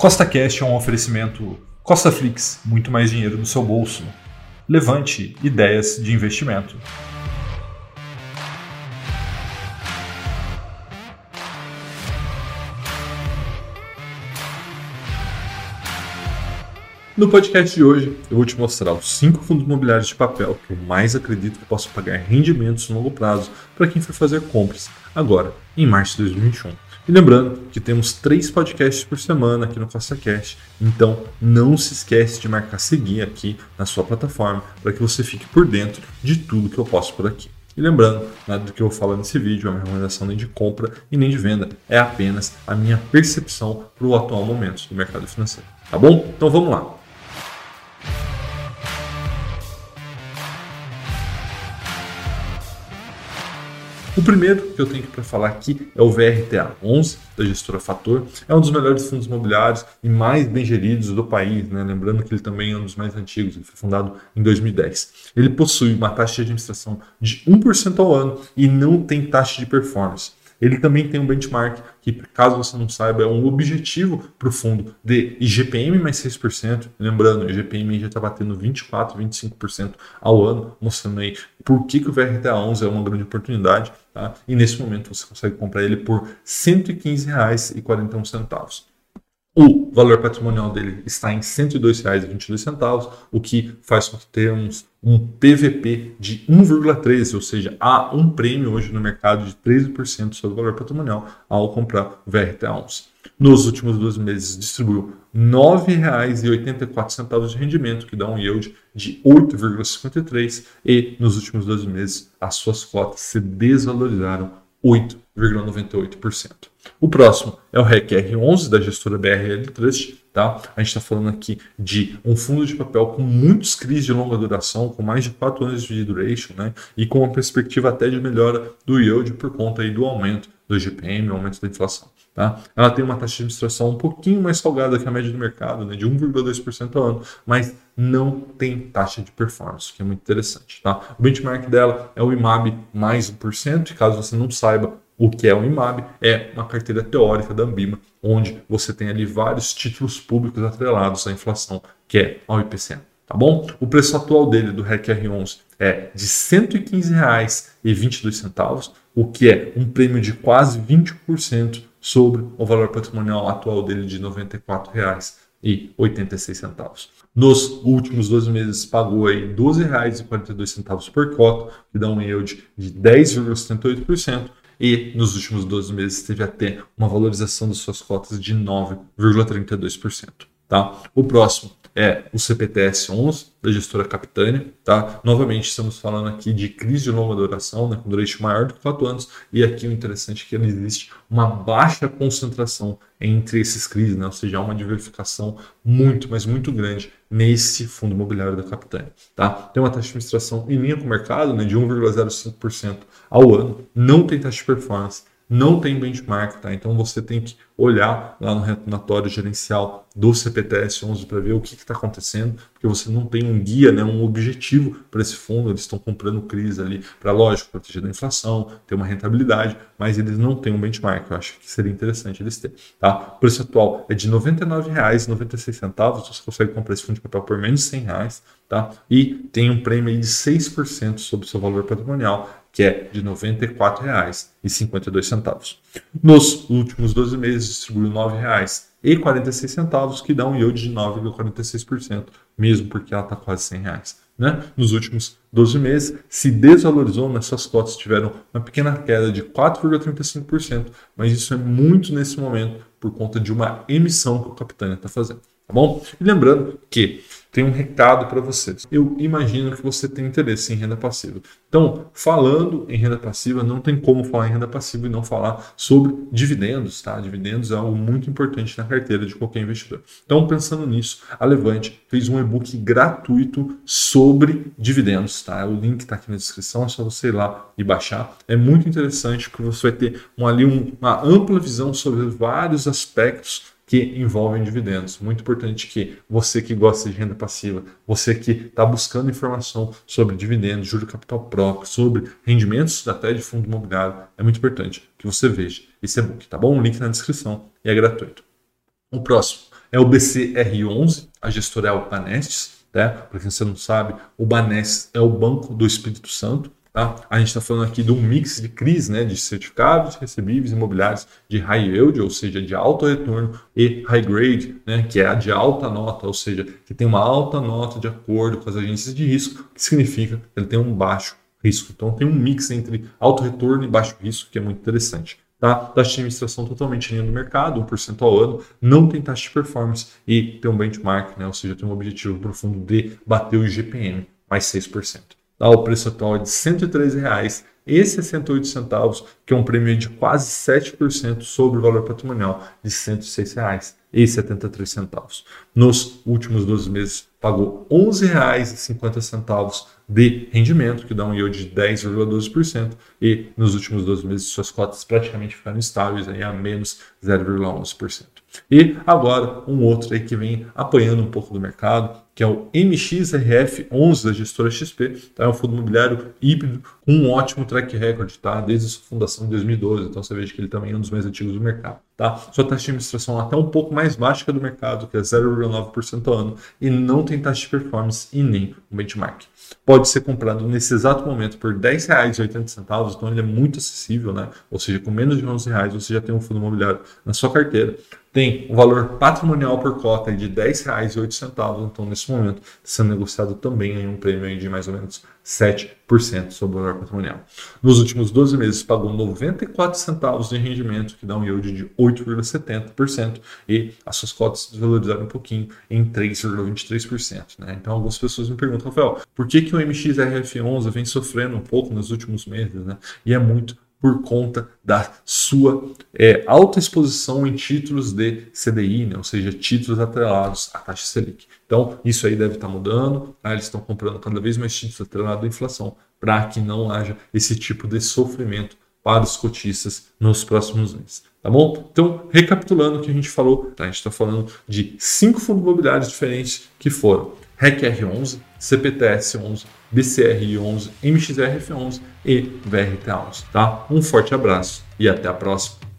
Costa Cash é um oferecimento Costa Flix, muito mais dinheiro no seu bolso. Levante ideias de investimento. No podcast de hoje, eu vou te mostrar os 5 fundos imobiliários de papel que eu mais acredito que possam pagar rendimentos no longo prazo para quem for fazer compras agora, em março de 2021. E lembrando que temos três podcasts por semana aqui no CostaCast, então não se esquece de marcar seguir aqui na sua plataforma para que você fique por dentro de tudo que eu posto por aqui. E lembrando, nada do que eu falar nesse vídeo é uma recomendação nem de compra e nem de venda, é apenas a minha percepção para o atual momento do mercado financeiro. Tá bom? Então vamos lá. O primeiro que eu tenho para falar aqui é o VRTA 11 da gestora Fator. É um dos melhores fundos imobiliários e mais bem geridos do país, né? lembrando que ele também é um dos mais antigos, ele foi fundado em 2010. Ele possui uma taxa de administração de 1% ao ano e não tem taxa de performance. Ele também tem um benchmark que, caso você não saiba, é um objetivo para o fundo de IGPM mais 6%. Lembrando, o IGPM já está batendo 24%, 25% ao ano, mostrando aí por que, que o VRTA 11 é uma grande oportunidade. Tá? E nesse momento você consegue comprar ele por R$ 115,41. O valor patrimonial dele está em R$ 102,22, o que faz com que tenhamos um PVP de 1,13, ou seja, há um prêmio hoje no mercado de 13% sobre o valor patrimonial ao comprar o VRTA11. Nos últimos 12 meses distribuiu R$ 9,84 de rendimento, que dá um yield de 8,53, e nos últimos 12 meses as suas cotas se desvalorizaram 8,98%. O próximo é o REC R11 da gestora BRL Trust. Tá? A gente está falando aqui de um fundo de papel com muitos CRIs de longa duração, com mais de 4 anos de duration, né? e com uma perspectiva até de melhora do yield por conta aí do aumento do GPM, aumento da inflação. Tá? Ela tem uma taxa de administração um pouquinho mais salgada que a média do mercado, né? de 1,2% ao ano, mas não tem taxa de performance, que é muito interessante. Tá? O benchmark dela é o IMAB mais 1%, e caso você não saiba, o que é o IMAB? É uma carteira teórica da Ambima, onde você tem ali vários títulos públicos atrelados à inflação, que é ao IPCA. Tá bom? O preço atual dele do REC R11 é de R$ 115,22, o que é um prêmio de quase 20% sobre o valor patrimonial atual dele de R$ 94,86. Nos últimos 12 meses pagou aí R$ 12,42 por cota, que dá um yield de 10,78%, e nos últimos 12 meses teve até uma valorização das suas cotas de 9,32%. Tá? O próximo é o CPTS 11 da gestora Capitânia. Tá? Novamente, estamos falando aqui de crise de longa duração, né, com duration maior do que 4 anos, e aqui o interessante é que existe uma baixa concentração entre esses CRIs, né, ou seja, há uma diversificação muito, mas muito grande nesse fundo imobiliário da Capitânia. Tá? Tem uma taxa de administração em linha com o mercado né, de 1,05% ao ano, não tem taxa de performance, não tem benchmark, tá? Então você tem que olhar lá no relatório gerencial do CPTS 11 para ver o que está acontecendo, porque você não tem um guia, né, um objetivo para esse fundo. Eles estão comprando crise ali para, lógico, proteger da inflação, ter uma rentabilidade, mas eles não têm um benchmark. Eu acho que seria interessante eles terem. Tá? O preço atual é de R$ 99,96. Você consegue comprar esse fundo de papel por menos de 100 reais, tá? E tem um prêmio de 6% sobre o seu valor patrimonial que é de R$ 94,52. Nos últimos 12 meses, distribuiu R$ 9,46, que dá um yield de 9,46%, mesmo porque ela está quase 100 reais, né? Nos últimos 12 meses, se desvalorizou, mas suas cotas tiveram uma pequena queda de 4,35%, mas isso é muito nesse momento por conta de uma emissão que o Capitânia está fazendo. Tá bom? E lembrando que tem um recado para vocês. Eu imagino que você tem interesse em renda passiva. Então, falando em renda passiva, não tem como falar em renda passiva e não falar sobre dividendos, tá? Dividendos é algo muito importante na carteira de qualquer investidor. Então, pensando nisso, a Levante fez um e-book gratuito sobre dividendos, tá? O link está aqui na descrição, é só você ir lá e baixar. É muito interessante porque você vai ter ali uma ampla visão sobre vários aspectos que envolvem dividendos. Muito importante que você que gosta de renda passiva, você que está buscando informação sobre dividendos, juro capital próprio, sobre rendimentos até de fundo imobiliário, é muito importante que você veja esse e-book, tá bom? O link na descrição e é gratuito. O próximo é o BCR11, a gestora é o Banestes, tá? Para quem você não sabe, o Banestes é o Banco do Espírito Santo, Tá? A gente está falando aqui de um mix de CRIs, né, de certificados recebíveis imobiliários de high yield, ou seja, de alto retorno, e high grade, né, que é a de alta nota, ou seja, que tem uma alta nota de acordo com as agências de risco, que significa que ele tem um baixo risco. Então tem um mix entre alto retorno e baixo risco que é muito interessante. Tá? Taxa de administração totalmente em linha do mercado, 1% ao ano, não tem taxa de performance e tem um benchmark, né? ou seja, tem um objetivo profundo de bater o IGPM mais 6%. Tá? O preço atual é de R$ 103,68, que é um prêmio de quase 7% sobre o valor patrimonial de R$ 106,73. Nos últimos 12 meses, pagou R$ 11,50 de rendimento, que dá um yield de 10,12%, e nos últimos 12 meses suas cotas praticamente ficaram estáveis aí a menos 0,11%. E agora um outro aí que vem apanhando um pouco do mercado, que é o MXRF11 da gestora XP, tá? é um fundo imobiliário híbrido com um ótimo track record, tá? desde sua fundação em 2012, então você veja que ele também é um dos mais antigos do mercado. Tá? Sua taxa de administração até um pouco mais baixa que a do mercado, que é 0,9% ao ano, e não tem taxa de performance e nem um benchmark. Pode ser comprado nesse exato momento por R$ 10,80, então ele é muito acessível, né? ou seja, com menos de 11 reais você já tem um fundo imobiliário na sua carteira tem o um valor patrimonial por cota de R$ 10,08, então nesse momento sendo negociado também em um prêmio de mais ou menos 7% sobre o valor patrimonial. Nos últimos 12 meses pagou 94 centavos de rendimento, que dá um yield de 8,70%, e as suas cotas desvalorizaram um pouquinho em 3,23%. Né? Então algumas pessoas me perguntam, Rafael, por que, que o MXRF11 vem sofrendo um pouco nos últimos meses? Né? E é muito por conta da sua é, alta exposição em títulos de CDI, né? ou seja, títulos atrelados à taxa Selic. Então, isso aí deve estar mudando, tá? eles estão comprando cada vez mais títulos atrelados à inflação para que não haja esse tipo de sofrimento para os cotistas nos próximos meses. Tá bom? Então, recapitulando o que a gente falou, tá? a gente está falando de cinco fundos imobiliários diferentes que foram REC-R11, CPTS11, BCR11, MXRF11 e VRTA11. Tá? Um forte abraço e até a próxima.